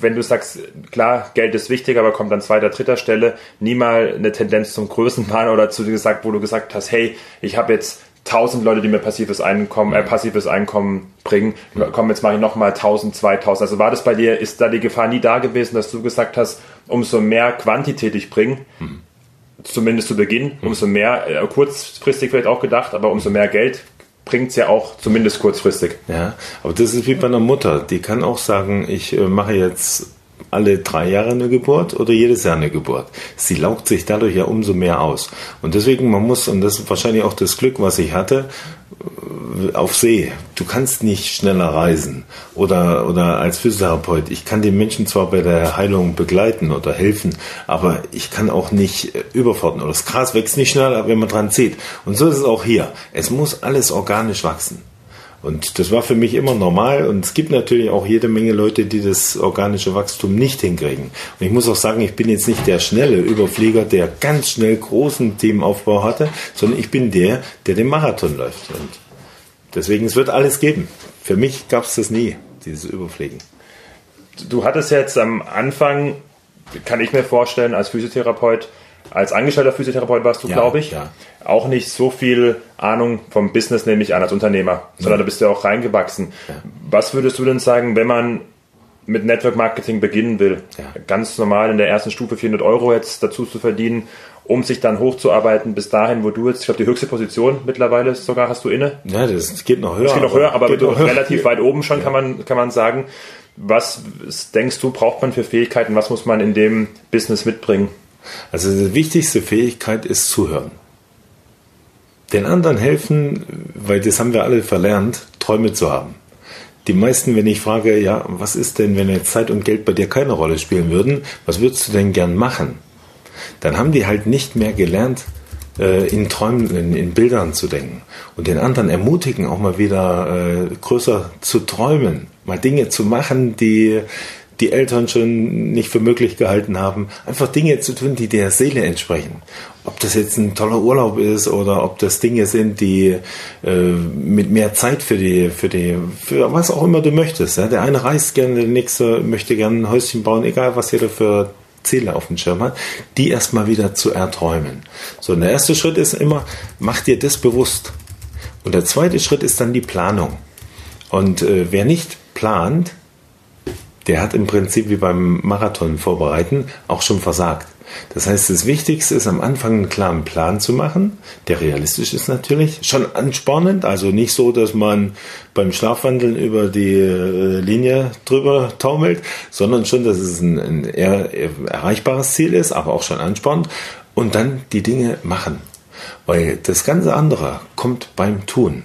wenn du sagst, klar, Geld ist wichtig, aber kommt an zweiter, dritter Stelle, nie mal eine Tendenz zum Größenwahn oder zu dir gesagt, wo du gesagt hast, hey, ich habe jetzt tausend Leute, die mir passives Einkommen, äh, passives Einkommen bringen. Komm, jetzt mache ich nochmal 1000, 2000. Also war das bei dir, ist da die Gefahr nie da gewesen, dass du gesagt hast, umso mehr Quantität ich bringe, mhm. zumindest zu Beginn, mhm. umso mehr, äh, kurzfristig vielleicht auch gedacht, aber umso mehr Geld bringt es ja auch zumindest kurzfristig. Ja, aber das ist wie bei einer Mutter. Die kann auch sagen, ich äh, mache jetzt alle drei Jahre eine Geburt oder jedes Jahr eine Geburt. Sie laugt sich dadurch ja umso mehr aus. Und deswegen, man muss, und das ist wahrscheinlich auch das Glück, was ich hatte, äh, auf See. Du kannst nicht schneller reisen. Oder, oder als Physiotherapeut. Ich kann den Menschen zwar bei der Heilung begleiten oder helfen, aber ich kann auch nicht äh, überfordern. Oder das Gras wächst nicht schneller, wenn man dran zieht. Und so ist es auch hier. Es muss alles organisch wachsen. Und das war für mich immer normal. Und es gibt natürlich auch jede Menge Leute, die das organische Wachstum nicht hinkriegen. Und ich muss auch sagen, ich bin jetzt nicht der schnelle Überflieger, der ganz schnell großen Teamaufbau hatte, sondern ich bin der, der den Marathon läuft. Und deswegen, es wird alles geben. Für mich gab es das nie, dieses Überfliegen. Du hattest jetzt am Anfang, kann ich mir vorstellen, als Physiotherapeut, als angestellter Physiotherapeut warst du, ja, glaube ich, ja. auch nicht so viel Ahnung vom Business, nämlich an als Unternehmer, sondern da bist du auch reingewachsen. Ja. Was würdest du denn sagen, wenn man mit Network Marketing beginnen will, ganz normal in der ersten Stufe 400 Euro jetzt dazu zu verdienen, um sich dann hochzuarbeiten bis dahin, wo du jetzt, ich glaube, die höchste Position mittlerweile sogar hast du inne. Ja, das geht noch höher. Das geht noch höher, aber, aber [LAUGHS] relativ weit oben schon kann man, kann man sagen. Was denkst du, braucht man für Fähigkeiten? Was muss man in dem Business mitbringen? Also die wichtigste Fähigkeit ist zuhören. Den anderen helfen, weil das haben wir alle verlernt, Träume zu haben. Die meisten, wenn ich frage, ja, was ist denn, wenn jetzt Zeit und Geld bei dir keine Rolle spielen würden, was würdest du denn gern machen? Dann haben die halt nicht mehr gelernt, äh, in Träumen, in, Bildern zu denken und den anderen ermutigen, auch mal wieder äh, größer zu träumen, mal Dinge zu machen, die die Eltern schon nicht für möglich gehalten haben, einfach Dinge zu tun, die der Seele entsprechen. Ob das jetzt ein toller Urlaub ist oder ob das Dinge sind, die äh, mit mehr Zeit für die, für die, für was auch immer du möchtest. Ja? Der eine reist gerne, der nächste möchte gerne ein Häuschen bauen, egal was jeder für Ziele auf dem Schirm hat, die erstmal wieder zu erträumen. So, und der erste Schritt ist immer, mach dir das bewusst. Und der zweite Schritt ist dann die Planung. Und äh, wer nicht plant, der hat im Prinzip wie beim Marathon vorbereiten auch schon versagt. Das heißt, das Wichtigste ist am Anfang einen klaren Plan zu machen, der realistisch ist natürlich, schon anspornend, also nicht so, dass man beim Schlafwandeln über die äh, Linie drüber taumelt, sondern schon, dass es ein, ein eher erreichbares Ziel ist, aber auch schon anspornend und dann die Dinge machen. Weil das ganze andere kommt beim Tun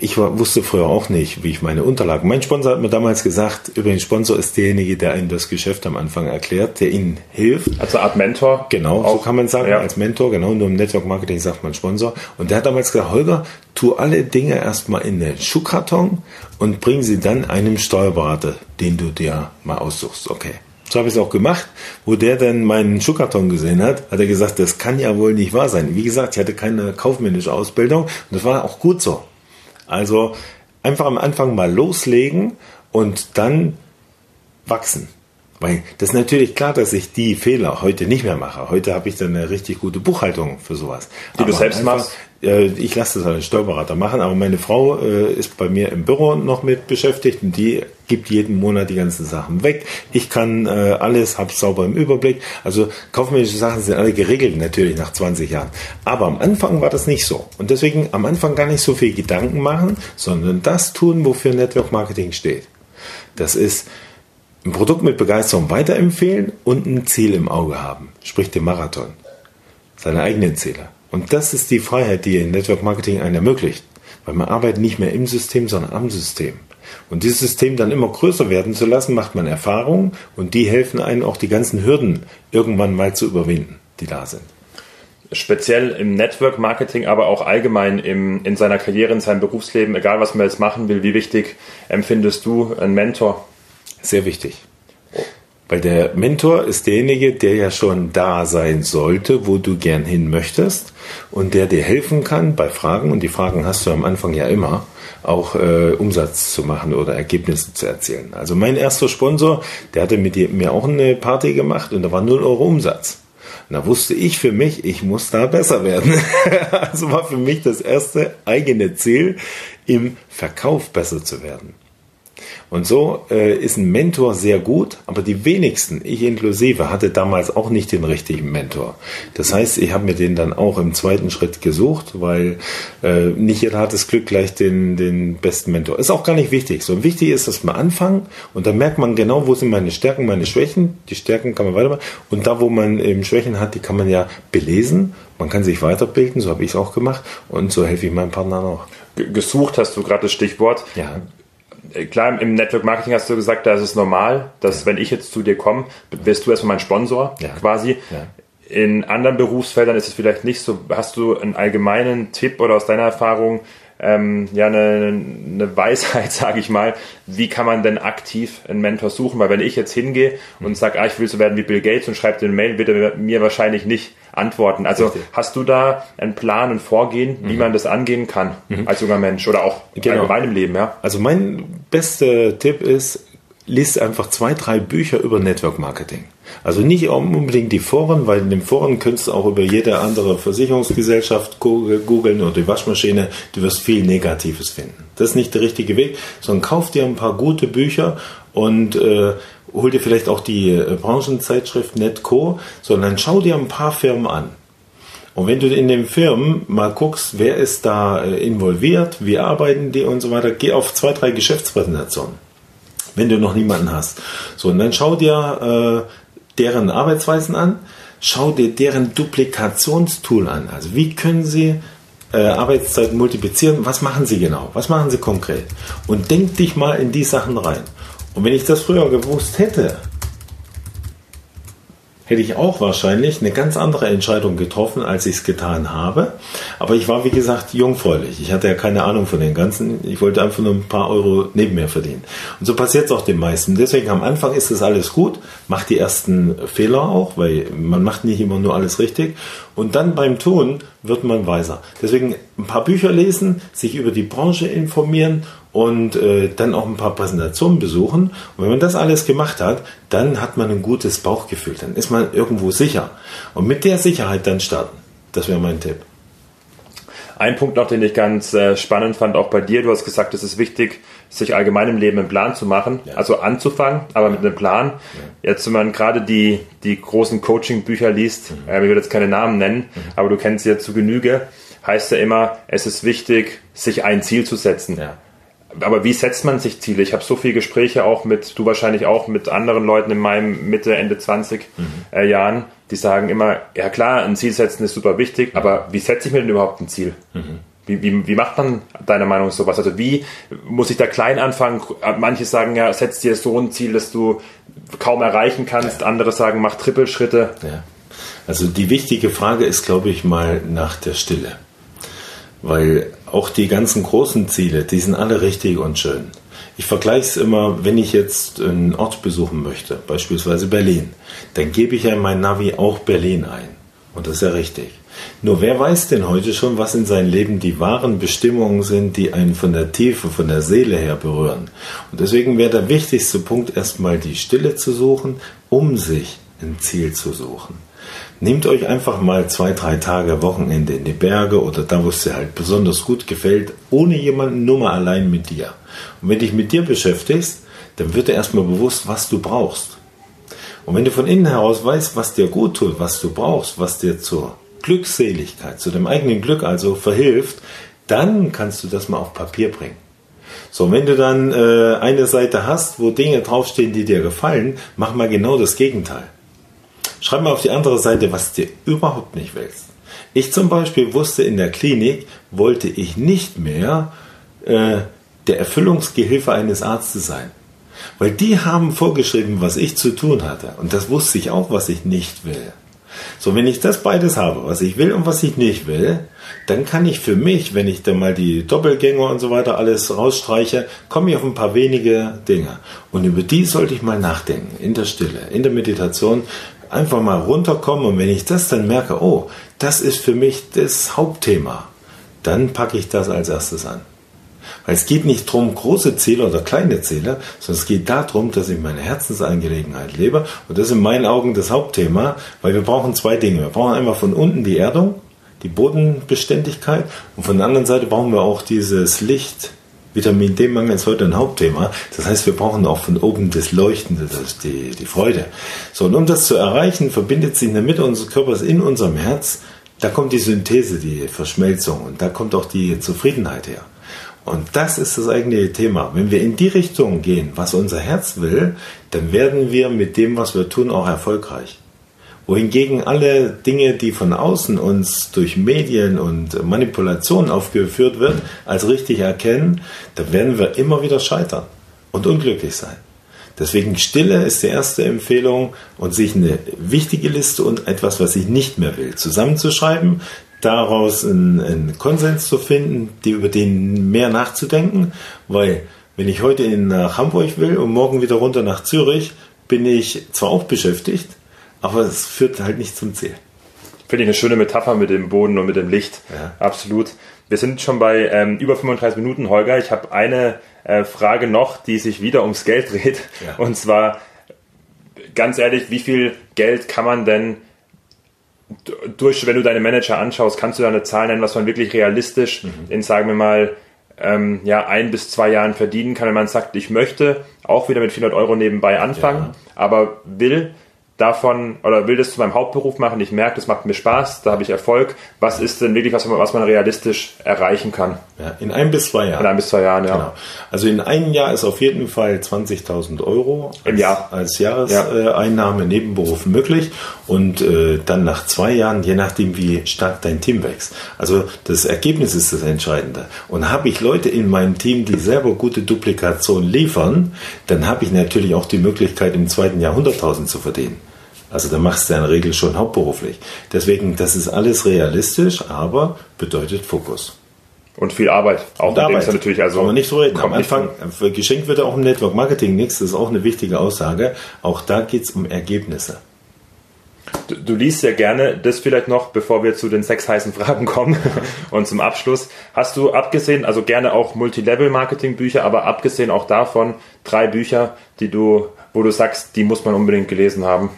ich war, wusste früher auch nicht, wie ich meine Unterlagen. Mein Sponsor hat mir damals gesagt, übrigens Sponsor ist derjenige, der Ihnen das Geschäft am Anfang erklärt, der Ihnen hilft. Also Art Mentor. Genau, auch. so kann man sagen, ja. als Mentor, genau, nur im Network Marketing sagt man Sponsor. Und der hat damals gesagt, Holger, tu alle Dinge erstmal in den Schuhkarton und bring sie dann einem Steuerberater, den du dir mal aussuchst. Okay. So habe ich es auch gemacht. Wo der dann meinen Schuhkarton gesehen hat, hat er gesagt, das kann ja wohl nicht wahr sein. Wie gesagt, ich hatte keine kaufmännische Ausbildung und das war auch gut so. Also einfach am Anfang mal loslegen und dann wachsen. Weil das ist natürlich klar, dass ich die Fehler heute nicht mehr mache. Heute habe ich dann eine richtig gute Buchhaltung für sowas. Die aber du selbst einfach, machst? Äh, ich lasse das als Steuerberater machen, aber meine Frau äh, ist bei mir im Büro noch mit beschäftigt und die gibt jeden Monat die ganzen Sachen weg. Ich kann äh, alles, habe sauber im Überblick. Also kaufmännische Sachen sind alle geregelt natürlich nach 20 Jahren. Aber am Anfang war das nicht so. Und deswegen am Anfang gar nicht so viel Gedanken machen, sondern das tun, wofür Network Marketing steht. Das ist ein Produkt mit Begeisterung weiterempfehlen und ein Ziel im Auge haben, sprich den Marathon, seine eigenen Ziele. Und das ist die Freiheit, die in Network Marketing einen ermöglicht, weil man arbeitet nicht mehr im System, sondern am System. Und dieses System dann immer größer werden zu lassen, macht man Erfahrungen und die helfen einem auch die ganzen Hürden irgendwann mal zu überwinden, die da sind. Speziell im Network Marketing, aber auch allgemein im, in seiner Karriere, in seinem Berufsleben, egal was man jetzt machen will, wie wichtig empfindest du einen Mentor? Sehr wichtig. Weil der Mentor ist derjenige, der ja schon da sein sollte, wo du gern hin möchtest und der dir helfen kann bei Fragen, und die Fragen hast du am Anfang ja immer, auch äh, Umsatz zu machen oder Ergebnisse zu erzielen. Also mein erster Sponsor, der hatte mit mir auch eine Party gemacht und da war 0 Euro Umsatz. Und da wusste ich für mich, ich muss da besser werden. [LAUGHS] also war für mich das erste eigene Ziel, im Verkauf besser zu werden. Und so äh, ist ein Mentor sehr gut, aber die wenigsten, ich inklusive, hatte damals auch nicht den richtigen Mentor. Das heißt, ich habe mir den dann auch im zweiten Schritt gesucht, weil äh, nicht jeder hat das Glück, gleich den, den besten Mentor. Ist auch gar nicht wichtig. So wichtig ist, dass man anfangen und dann merkt man genau, wo sind meine Stärken, meine Schwächen. Die Stärken kann man weitermachen. Und da, wo man eben Schwächen hat, die kann man ja belesen. Man kann sich weiterbilden, so habe ich es auch gemacht. Und so helfe ich meinem Partner auch gesucht hast du gerade das Stichwort. Ja. Äh, klar, im Network Marketing hast du gesagt, da ist es normal, dass ja. wenn ich jetzt zu dir komme, wirst du erstmal mein Sponsor ja. quasi. Ja. In anderen Berufsfeldern ist es vielleicht nicht so. Hast du einen allgemeinen Tipp oder aus deiner Erfahrung ähm, ja eine, eine Weisheit, [LAUGHS] sage ich mal, wie kann man denn aktiv einen Mentor suchen? Weil wenn ich jetzt hingehe und sage, ah, ich will so werden wie Bill Gates und schreibe den Mail, wird er mir wahrscheinlich nicht antworten. Also Richtig. hast du da einen Plan, ein Vorgehen, wie mhm. man das angehen kann mhm. als junger Mensch oder auch genau. allgemein im Leben? Ja? Also mein bester Tipp ist, liest einfach zwei, drei Bücher über Network Marketing. Also nicht unbedingt die Foren, weil in den Foren könntest du auch über jede andere Versicherungsgesellschaft googeln oder die Waschmaschine, du wirst viel Negatives finden. Das ist nicht der richtige Weg, sondern kauf dir ein paar gute Bücher und äh, hol dir vielleicht auch die äh, Branchenzeitschrift Netco, sondern schau dir ein paar Firmen an. Und wenn du in den Firmen mal guckst, wer ist da äh, involviert, wie arbeiten die und so weiter, geh auf zwei, drei Geschäftspräsentationen, wenn du noch niemanden hast. So, und dann schau dir äh, deren Arbeitsweisen an, schau dir deren Duplikationstool an. Also wie können sie äh, Arbeitszeit multiplizieren? Was machen sie genau? Was machen sie konkret? Und denk dich mal in die Sachen rein. Und wenn ich das früher gewusst hätte, hätte ich auch wahrscheinlich eine ganz andere Entscheidung getroffen, als ich es getan habe. Aber ich war, wie gesagt, jungfräulich. Ich hatte ja keine Ahnung von den Ganzen. Ich wollte einfach nur ein paar Euro neben mir verdienen. Und so passiert es auch den meisten. Deswegen am Anfang ist das alles gut, macht die ersten Fehler auch, weil man macht nicht immer nur alles richtig. Und dann beim Tun wird man weiser. Deswegen ein paar Bücher lesen, sich über die Branche informieren und äh, dann auch ein paar Präsentationen besuchen. Und wenn man das alles gemacht hat, dann hat man ein gutes Bauchgefühl, dann ist man irgendwo sicher. Und mit der Sicherheit dann starten. Das wäre mein Tipp. Ein Punkt noch, den ich ganz äh, spannend fand, auch bei dir, du hast gesagt, es ist wichtig, sich allgemein im Leben einen Plan zu machen, ja. also anzufangen, aber ja. mit einem Plan. Ja. Jetzt, wenn man gerade die, die großen Coaching-Bücher liest, mhm. äh, ich würde jetzt keine Namen nennen, mhm. aber du kennst sie ja zu Genüge, heißt ja immer, es ist wichtig, sich ein Ziel zu setzen. Ja aber wie setzt man sich Ziele? Ich habe so viele Gespräche auch mit, du wahrscheinlich auch mit anderen Leuten in meinem Mitte, Ende 20 mhm. äh, Jahren, die sagen immer, ja klar, ein Ziel setzen ist super wichtig, aber wie setze ich mir denn überhaupt ein Ziel? Mhm. Wie, wie, wie macht man deiner Meinung nach sowas? Also wie muss ich da klein anfangen? Manche sagen ja, setz dir so ein Ziel, dass du kaum erreichen kannst. Ja. Andere sagen, mach Trippelschritte. Ja. Also die wichtige Frage ist, glaube ich, mal nach der Stille. Weil auch die ganzen großen Ziele, die sind alle richtig und schön. Ich vergleiche es immer, wenn ich jetzt einen Ort besuchen möchte, beispielsweise Berlin, dann gebe ich ja in mein Navi auch Berlin ein. Und das ist ja richtig. Nur wer weiß denn heute schon, was in seinem Leben die wahren Bestimmungen sind, die einen von der Tiefe, von der Seele her berühren? Und deswegen wäre der wichtigste Punkt erstmal die Stille zu suchen, um sich ein Ziel zu suchen. Nehmt euch einfach mal zwei, drei Tage Wochenende in die Berge oder da, wo es dir halt besonders gut gefällt, ohne jemanden, nur mal allein mit dir. Und wenn dich mit dir beschäftigst, dann wird dir erstmal bewusst, was du brauchst. Und wenn du von innen heraus weißt, was dir gut tut, was du brauchst, was dir zur Glückseligkeit, zu dem eigenen Glück also verhilft, dann kannst du das mal auf Papier bringen. So, wenn du dann äh, eine Seite hast, wo Dinge draufstehen, die dir gefallen, mach mal genau das Gegenteil. Schreib mal auf die andere Seite, was dir überhaupt nicht willst. Ich zum Beispiel wusste in der Klinik, wollte ich nicht mehr äh, der Erfüllungsgehilfe eines Arztes sein. Weil die haben vorgeschrieben, was ich zu tun hatte. Und das wusste ich auch, was ich nicht will. So, wenn ich das beides habe, was ich will und was ich nicht will, dann kann ich für mich, wenn ich dann mal die Doppelgänger und so weiter alles rausstreiche, komme ich auf ein paar wenige Dinge. Und über die sollte ich mal nachdenken, in der Stille, in der Meditation, einfach mal runterkommen. Und wenn ich das dann merke, oh, das ist für mich das Hauptthema, dann packe ich das als erstes an. Weil es geht nicht darum, große Ziele oder kleine Ziele, sondern es geht darum, dass ich meine Herzensangelegenheit lebe. Und das ist in meinen Augen das Hauptthema, weil wir brauchen zwei Dinge. Wir brauchen einmal von unten die Erdung, die Bodenbeständigkeit und von der anderen Seite brauchen wir auch dieses Licht. Vitamin D-Mangel ist heute ein Hauptthema. Das heißt, wir brauchen auch von oben das Leuchtende, das die, die Freude. So, und um das zu erreichen, verbindet sich in der Mitte unseres Körpers in unserem Herz, da kommt die Synthese, die Verschmelzung und da kommt auch die Zufriedenheit her. Und das ist das eigentliche Thema. Wenn wir in die Richtung gehen, was unser Herz will, dann werden wir mit dem, was wir tun, auch erfolgreich. Wohingegen alle Dinge, die von außen uns durch Medien und Manipulationen aufgeführt wird, als richtig erkennen, da werden wir immer wieder scheitern und unglücklich sein. Deswegen Stille ist die erste Empfehlung und sich eine wichtige Liste und etwas, was ich nicht mehr will, zusammenzuschreiben, daraus einen, einen Konsens zu finden, die, über den mehr nachzudenken, weil wenn ich heute nach Hamburg will und morgen wieder runter nach Zürich, bin ich zwar auch beschäftigt, aber es führt halt nicht zum Ziel. Finde ich eine schöne Metapher mit dem Boden und mit dem Licht. Ja. Absolut. Wir sind schon bei ähm, über 35 Minuten, Holger. Ich habe eine äh, Frage noch, die sich wieder ums Geld dreht. Ja. Und zwar, ganz ehrlich, wie viel Geld kann man denn durch, wenn du deine Manager anschaust, kannst du da eine Zahl nennen, was man wirklich realistisch mhm. in, sagen wir mal, ähm, ja, ein bis zwei Jahren verdienen kann, wenn man sagt, ich möchte auch wieder mit 400 Euro nebenbei anfangen, ja. aber will davon oder will das zu meinem Hauptberuf machen, ich merke, das macht mir Spaß, da habe ich Erfolg. Was ist denn wirklich was, was man realistisch erreichen kann? Ja, in ein bis zwei Jahren. In ein bis zwei Jahren, ja. Genau. Also in einem Jahr ist auf jeden Fall 20.000 Euro als, im Jahr als Jahreseinnahme ja. Nebenberuf möglich und äh, dann nach zwei Jahren, je nachdem wie stark dein Team wächst. Also das Ergebnis ist das Entscheidende. Und habe ich Leute in meinem Team, die selber gute Duplikation liefern, dann habe ich natürlich auch die Möglichkeit im zweiten Jahr 100.000 zu verdienen. Also da machst du in der Regel schon hauptberuflich. Deswegen, das ist alles realistisch, aber bedeutet Fokus. Und viel Arbeit. Auch und Arbeit. natürlich also. Kann man nicht so reden. Am Anfang, geschenkt wird auch im Network Marketing nichts. Das ist auch eine wichtige Aussage. Auch da geht es um Ergebnisse. Du, du, liest ja gerne, das vielleicht noch, bevor wir zu den sechs heißen Fragen kommen [LAUGHS] und zum Abschluss. Hast du abgesehen, also gerne auch Multilevel-Marketing-Bücher, aber abgesehen auch davon drei Bücher, die du, wo du sagst, die muss man unbedingt gelesen haben?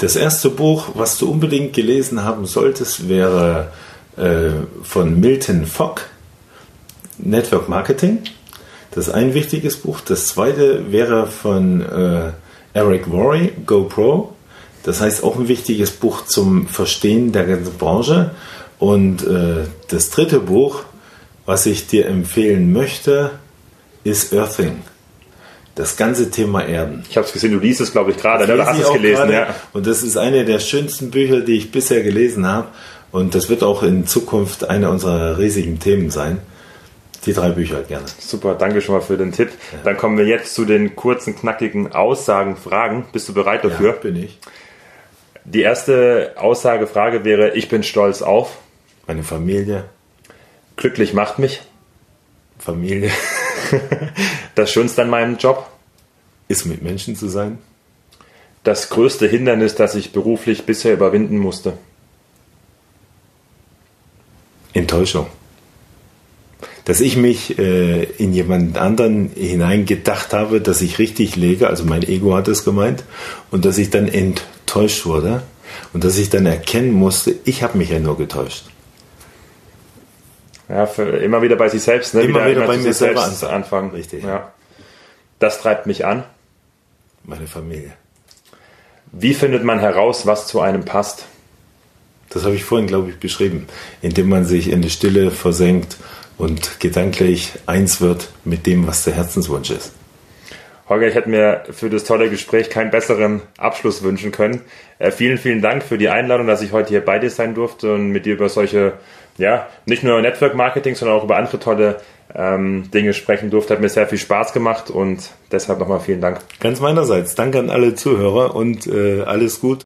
Das erste Buch, was du unbedingt gelesen haben solltest, wäre äh, von Milton Fogg, Network Marketing. Das ist ein wichtiges Buch. Das zweite wäre von äh, Eric Worre, GoPro. Das heißt auch ein wichtiges Buch zum Verstehen der ganzen Branche. Und äh, das dritte Buch, was ich dir empfehlen möchte, ist Earthing das ganze Thema Erden. Ich habe es gesehen, du liest es, glaube ich, gerade, ne? du hast es gelesen. Ja. Und das ist eine der schönsten Bücher, die ich bisher gelesen habe. Und das wird auch in Zukunft eine unserer riesigen Themen sein. Die drei Bücher gerne. Super, danke schon mal für den Tipp. Ja. Dann kommen wir jetzt zu den kurzen, knackigen Aussagen, Fragen. Bist du bereit dafür? Ja, bin ich. Die erste Aussagefrage wäre, ich bin stolz auf. Meine Familie. Glücklich macht mich. Familie. [LAUGHS] Das Schönste an meinem Job? Ist mit Menschen zu sein. Das größte Hindernis, das ich beruflich bisher überwinden musste? Enttäuschung. Dass ich mich äh, in jemand anderen hineingedacht habe, dass ich richtig lege, also mein Ego hat es gemeint, und dass ich dann enttäuscht wurde und dass ich dann erkennen musste, ich habe mich ja nur getäuscht. Ja, immer wieder bei sich selbst, ne? Immer wieder, immer bei mir selber selbst anfangen. Richtig. Ja. Das treibt mich an. Meine Familie. Wie findet man heraus, was zu einem passt? Das habe ich vorhin, glaube ich, beschrieben, indem man sich in die Stille versenkt und gedanklich eins wird mit dem, was der Herzenswunsch ist. Holger, ich hätte mir für das tolle Gespräch keinen besseren Abschluss wünschen können. Äh, vielen, vielen Dank für die Einladung, dass ich heute hier bei dir sein durfte und mit dir über solche, ja, nicht nur Network Marketing, sondern auch über andere tolle ähm, Dinge sprechen durfte. Hat mir sehr viel Spaß gemacht und deshalb nochmal vielen Dank. Ganz meinerseits. Danke an alle Zuhörer und äh, alles gut.